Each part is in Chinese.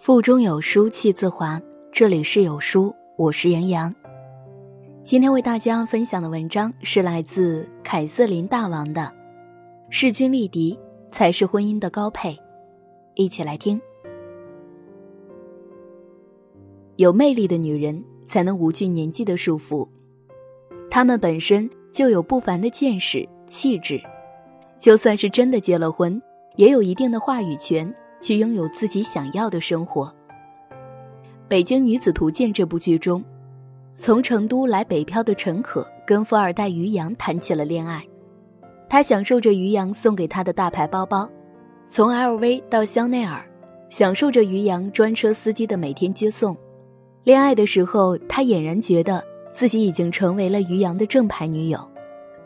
腹中有书气自华。这里是有书，我是杨洋。今天为大家分享的文章是来自凯瑟琳大王的《势均力敌才是婚姻的高配》，一起来听。有魅力的女人才能无惧年纪的束缚，她们本身就有不凡的见识、气质，就算是真的结了婚，也有一定的话语权。去拥有自己想要的生活。《北京女子图鉴》这部剧中，从成都来北漂的陈可跟富二代于洋谈起了恋爱。他享受着于洋送给他的大牌包包，从 LV 到香奈儿，享受着于洋专车司机的每天接送。恋爱的时候，他俨然觉得自己已经成为了于洋的正牌女友，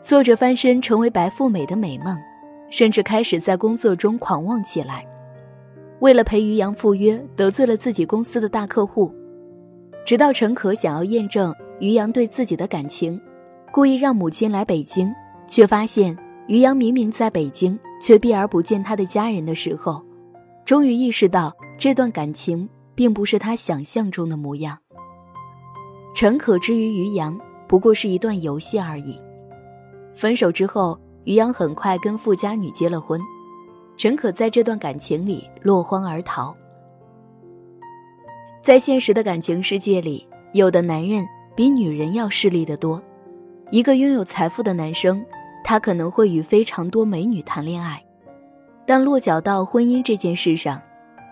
做着翻身成为白富美的美梦，甚至开始在工作中狂妄起来。为了陪于洋赴约，得罪了自己公司的大客户。直到陈可想要验证于洋对自己的感情，故意让母亲来北京，却发现于洋明明在北京，却避而不见他的家人的时候，终于意识到这段感情并不是他想象中的模样。陈可之于于洋不过是一段游戏而已。分手之后，于洋很快跟富家女结了婚。陈可在这段感情里落荒而逃。在现实的感情世界里，有的男人比女人要势利得多。一个拥有财富的男生，他可能会与非常多美女谈恋爱，但落脚到婚姻这件事上，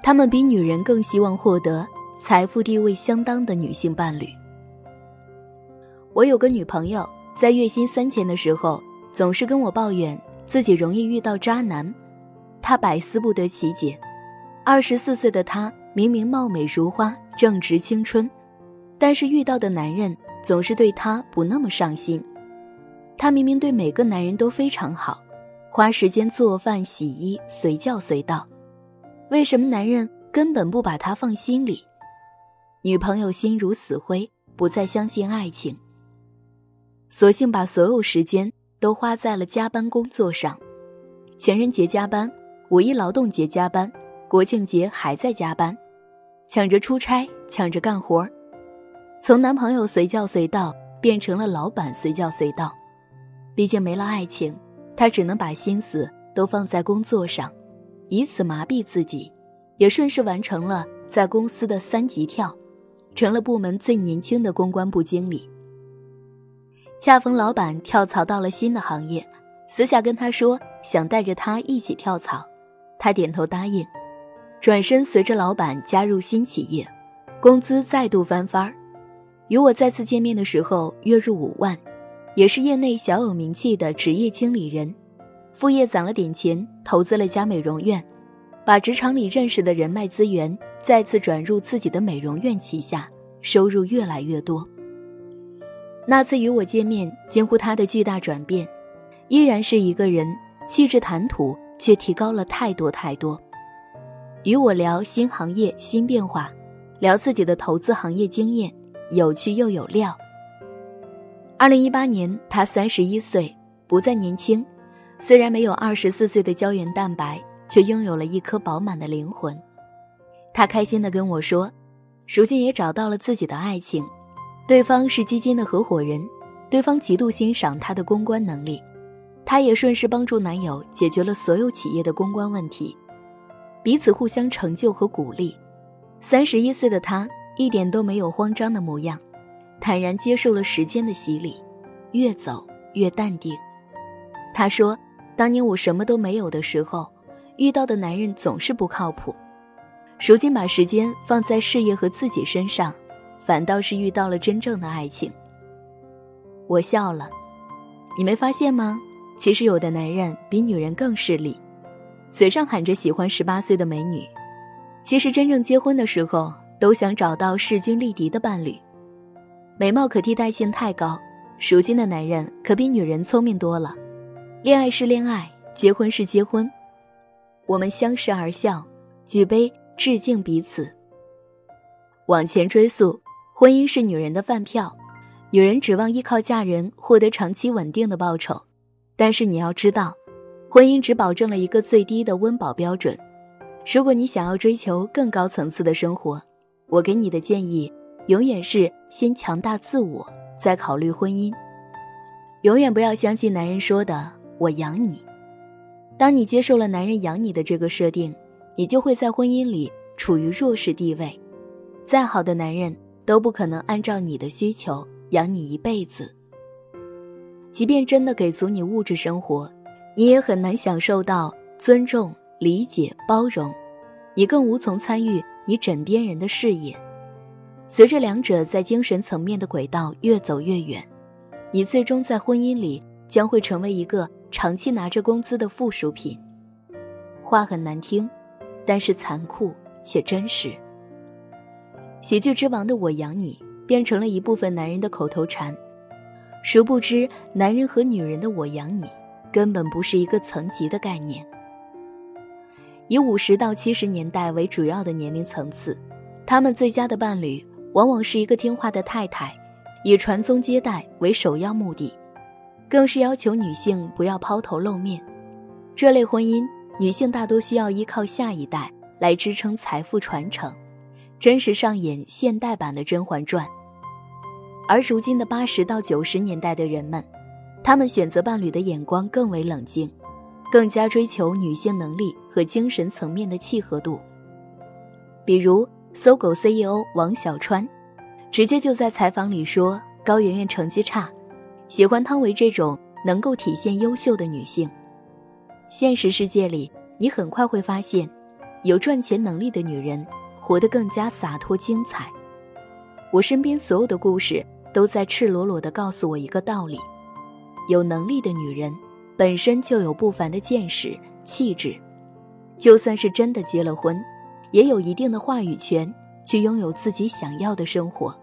他们比女人更希望获得财富地位相当的女性伴侣。我有个女朋友，在月薪三千的时候，总是跟我抱怨自己容易遇到渣男。他百思不得其解，二十四岁的他明明貌美如花、正值青春，但是遇到的男人总是对他不那么上心。他明明对每个男人都非常好，花时间做饭、洗衣，随叫随到，为什么男人根本不把他放心里？女朋友心如死灰，不再相信爱情，索性把所有时间都花在了加班工作上，情人节加班。五一劳动节加班，国庆节还在加班，抢着出差，抢着干活从男朋友随叫随到变成了老板随叫随到。毕竟没了爱情，他只能把心思都放在工作上，以此麻痹自己，也顺势完成了在公司的三级跳，成了部门最年轻的公关部经理。恰逢老板跳槽到了新的行业，私下跟他说想带着他一起跳槽。他点头答应，转身随着老板加入新企业，工资再度翻番儿。与我再次见面的时候，月入五万，也是业内小有名气的职业经理人。副业攒了点钱，投资了家美容院，把职场里认识的人脉资源再次转入自己的美容院旗下，收入越来越多。那次与我见面，惊呼他的巨大转变，依然是一个人，气质谈吐。却提高了太多太多。与我聊新行业新变化，聊自己的投资行业经验，有趣又有料。二零一八年，他三十一岁，不再年轻，虽然没有二十四岁的胶原蛋白，却拥有了一颗饱满的灵魂。他开心地跟我说，如今也找到了自己的爱情，对方是基金的合伙人，对方极度欣赏他的公关能力。她也顺势帮助男友解决了所有企业的公关问题，彼此互相成就和鼓励。三十一岁的她一点都没有慌张的模样，坦然接受了时间的洗礼，越走越淡定。她说：“当年我什么都没有的时候，遇到的男人总是不靠谱。如今把时间放在事业和自己身上，反倒是遇到了真正的爱情。”我笑了，你没发现吗？其实有的男人比女人更势利，嘴上喊着喜欢十八岁的美女，其实真正结婚的时候都想找到势均力敌的伴侣。美貌可替代性太高，如今的男人可比女人聪明多了。恋爱是恋爱，结婚是结婚，我们相视而笑，举杯致敬彼此。往前追溯，婚姻是女人的饭票，女人指望依靠嫁人获得长期稳定的报酬。但是你要知道，婚姻只保证了一个最低的温饱标准，如果你想要追求更高层次的生活，我给你的建议永远是先强大自我，再考虑婚姻。永远不要相信男人说的“我养你”。当你接受了男人养你的这个设定，你就会在婚姻里处于弱势地位。再好的男人都不可能按照你的需求养你一辈子。即便真的给足你物质生活，你也很难享受到尊重、理解、包容，你更无从参与你枕边人的事业。随着两者在精神层面的轨道越走越远，你最终在婚姻里将会成为一个长期拿着工资的附属品。话很难听，但是残酷且真实。喜剧之王的“我养你”变成了一部分男人的口头禅。殊不知，男人和女人的“我养你”根本不是一个层级的概念。以五十到七十年代为主要的年龄层次，他们最佳的伴侣往往是一个听话的太太，以传宗接代为首要目的，更是要求女性不要抛头露面。这类婚姻，女性大多需要依靠下一代来支撑财富传承，真实上演现代版的《甄嬛传》。而如今的八十到九十年代的人们，他们选择伴侣的眼光更为冷静，更加追求女性能力和精神层面的契合度。比如，搜狗 CEO 王小川，直接就在采访里说：“高圆圆成绩差，喜欢汤唯这种能够体现优秀的女性。”现实世界里，你很快会发现，有赚钱能力的女人活得更加洒脱精彩。我身边所有的故事。都在赤裸裸地告诉我一个道理：有能力的女人本身就有不凡的见识、气质，就算是真的结了婚，也有一定的话语权，去拥有自己想要的生活。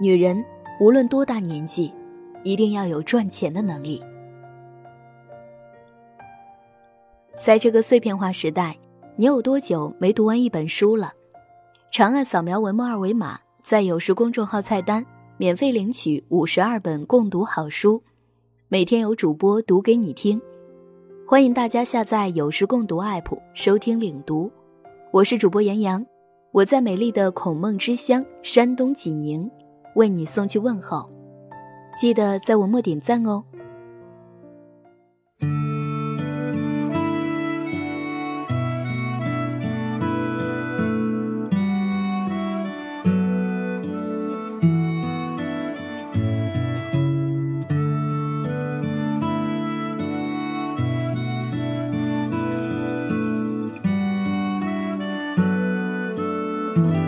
女人无论多大年纪，一定要有赚钱的能力。在这个碎片化时代，你有多久没读完一本书了？长按扫描文末二维码。在有书公众号菜单免费领取五十二本共读好书，每天有主播读给你听。欢迎大家下载有书共读 APP 收听领读。我是主播杨洋，我在美丽的孔孟之乡山东济宁为你送去问候。记得在文末点赞哦。照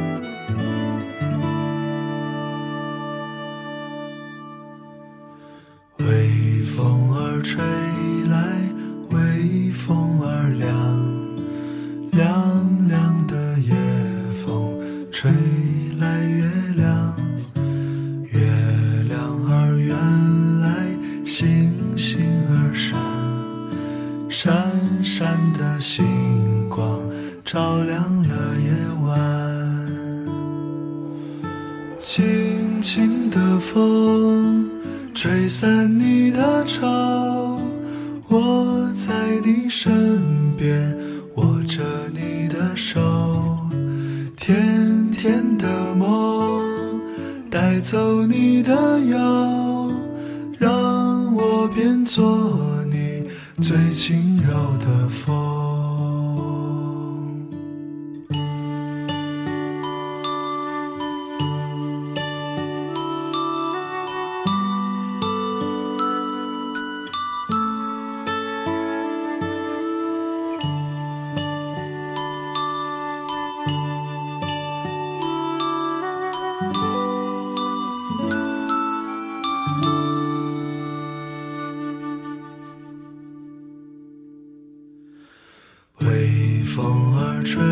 边握着你的手，甜甜的梦带走你的忧，让我变做你最轻柔的风。风儿吹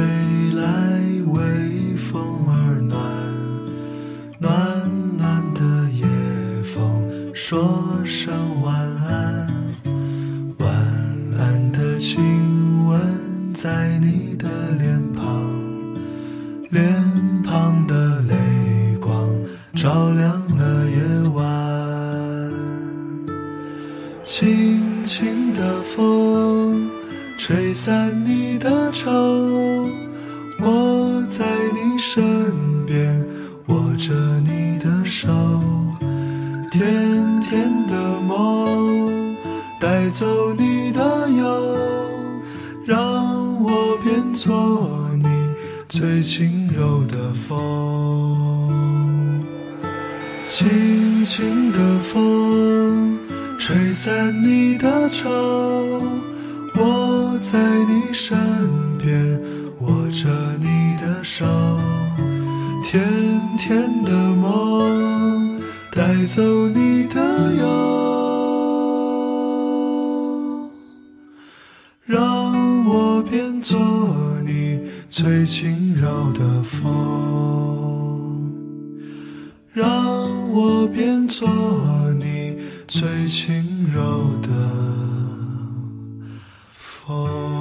来，微风儿暖，暖暖的夜风说声晚安，晚安的亲吻在你的脸庞，脸庞的泪光照亮了夜晚，轻轻的风。吹散甜的梦，带走你的忧，让我变作你最轻柔的风，轻轻的风，吹散你的愁，我在你身边。握着你的手，甜甜的梦，带走你自由让我变作你最轻柔的风。让我变作你最轻柔的风。